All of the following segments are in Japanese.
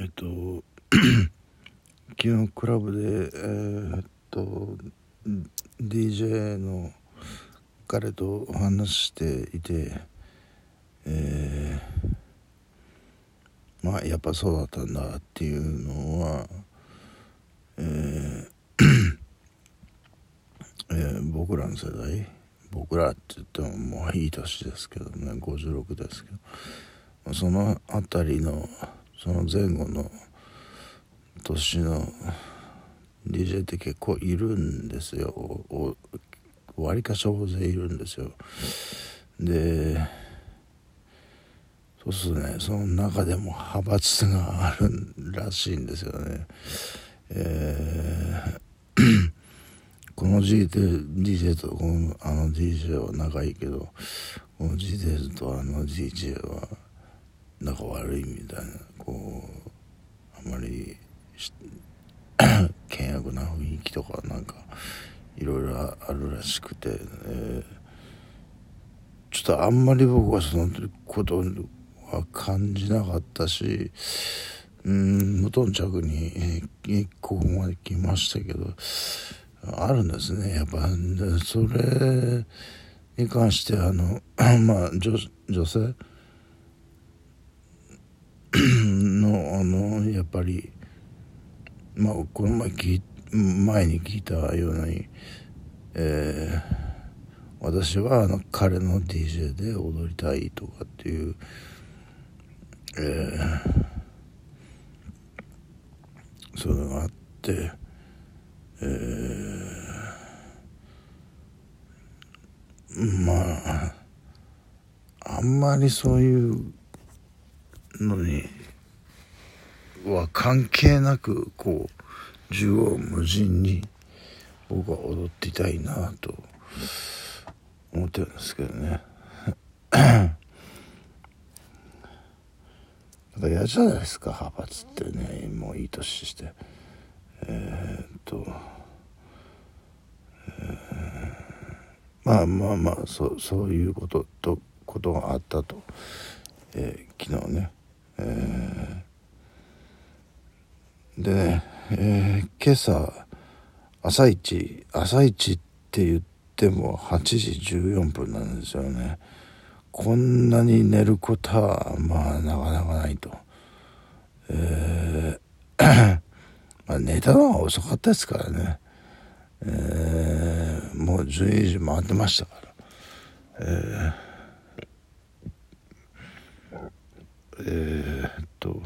えっと昨日クラブでえー、っと DJ の彼と話していてえー、まあやっぱそうだったんだっていうのはえーえー、僕らの世代僕らって言ってももういい年ですけどね56ですけどその辺りのその前後の年の DJ って結構いるんですよ。わりかし大勢いるんですよ。でそうするとね。その中でも派閥があるらしいんですよね。えー この DJ とこのあの DJ は仲いいけどこの DJ とあの DJ は仲悪いみたいなこうあまり 険悪な雰囲気とかなんかいろいろあるらしくて、ね、ちょっとあんまり僕はそのことは感じなかったしうん無頓着にここまで来ましたけどあるんですねやっぱ。それに関してあの まあ女女性あのやっぱりまあこの前聞前に聞いたように、えー、私はあの彼の DJ で踊りたいとかっていう、えー、そういうのがあって。えー、まああんまりそういうのには関係なくこう縦横無尽に僕は踊っていたいなと思ってるんですけどね。なんか嫌じゃないですか派閥ってねもういい年して。えー、っと、えー、まあまあまあそそういうこととことがあったと、えー、昨日ね、えー、でね、えー、今朝朝一朝一って言っても8時14分なんですよね。こんなに寝ることはまあなかなかないと。えーまあ、寝たのが遅かったですからね、えー、もう12時回ってましたから、えー、えー、っと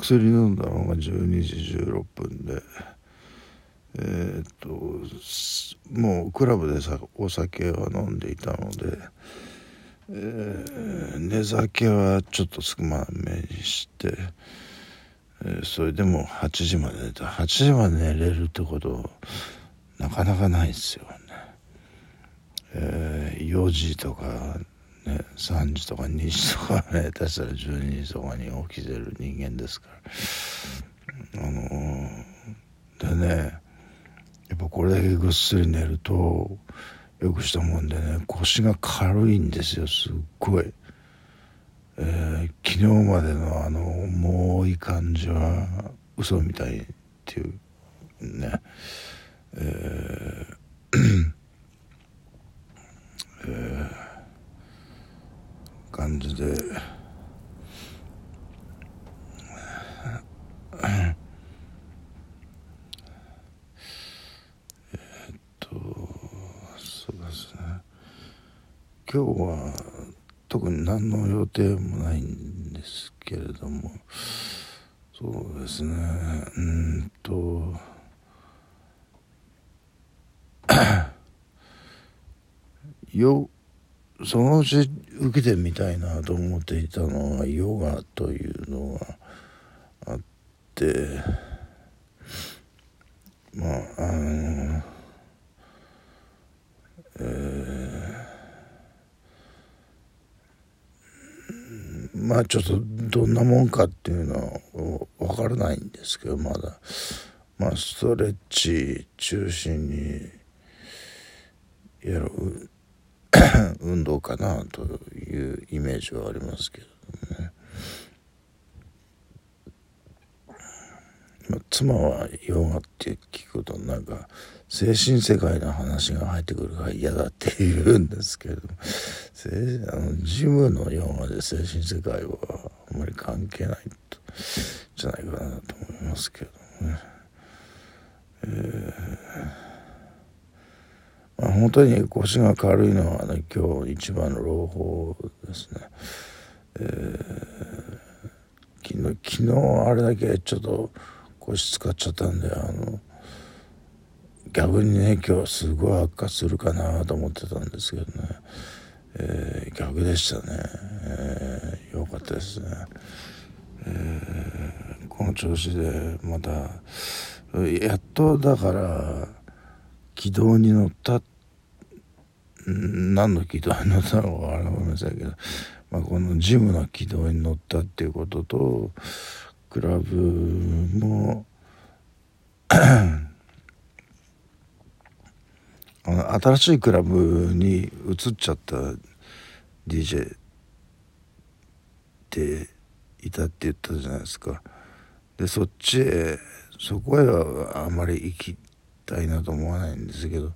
薬飲んだのが12時16分でえー、っともうクラブでさお酒は飲んでいたので。えー、寝酒はちょっと少なめにして、えー、それでも8時まで寝た8時まで寝れるってことなかなかないですよね、えー、4時とかね3時とか2時とかね 下手したら12時とかに起きてる人間ですから。あのー、でねやっぱこれだけぐっすり寝るとよくしたもんでね腰が軽いんですよすっごい、えー、昨日までのあの重い感じは嘘みたいっていうね。えー えー、感じで。えっとそうですね。今日は特に何の予定もないんですけれども。そうですね。うんと。よそのうち受けてみたいなと思っていたのはヨガというのがあってまああのえーまあちょっとどんなもんかっていうのは分からないんですけどまだ。まあストレッチ中心にやる 運動かなというイメージはありますけどね。妻はヨガって聞くとなんか精神世界の話が入ってくるから嫌だって言うんですけれどもあのジムのヨガで精神世界はあんまり関係ないとじゃないかなと思いますけどね。えーまあ、本当に腰が軽いのはね今日一番の朗報ですね。えー、昨日昨日あれだけちょっと腰使っちゃったんであの逆にね今日すごい悪化するかなと思ってたんですけどね、えー、逆でしたね、えー、よかったですね、えー、この調子でまたやっとだから軌道に乗ったって何の軌道に乗ったのか分かりませんけど、まあ、このジムの軌道に乗ったっていうこととクラブもあの新しいクラブに移っちゃった DJ っていたって言ったじゃないですか。でそっちへそこへはあまり行きたいなと思わないんですけど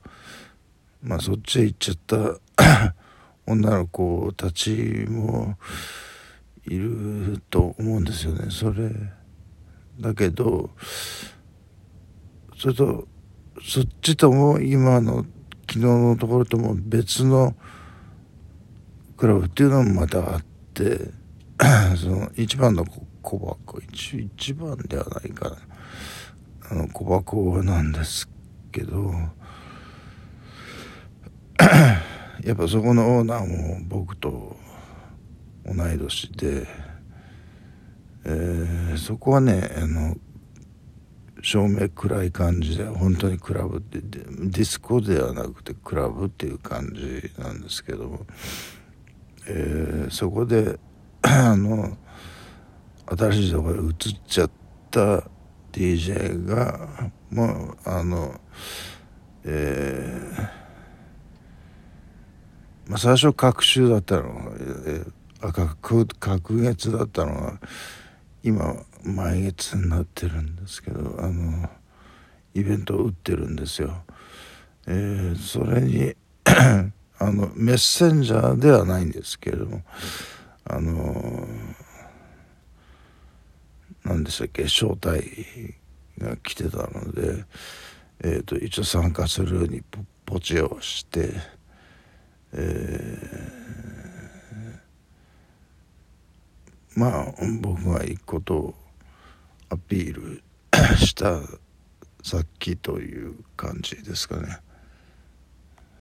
まあそっちへ行っちゃった 女の子たちもいると思うんですよね。それだけどそれとそっちとも今の昨日のところとも別のクラブっていうのもまたあって その一番の小箱。一一番ではないかな。あの小箱なんですけどやっぱそこのオーナーも僕と同い年で、えー、そこはねあの照明暗い感じで本当にクラブってディスコではなくてクラブっていう感じなんですけども、えー、そこで あの新しいところに移っちゃった DJ がもうあのえー、まあ、最初隔週だったのえーあ隔隔月だったのが今毎月になってるんですけどあのイベントを打ってるんですよ。えー、それに あのメッセンジャーではないんですけれどもあの何でしたっけ招待が来てたので、えーと、一応参加するようにポチをして、えー、まあ僕が行くことをアピールしたさっきという感じですかね。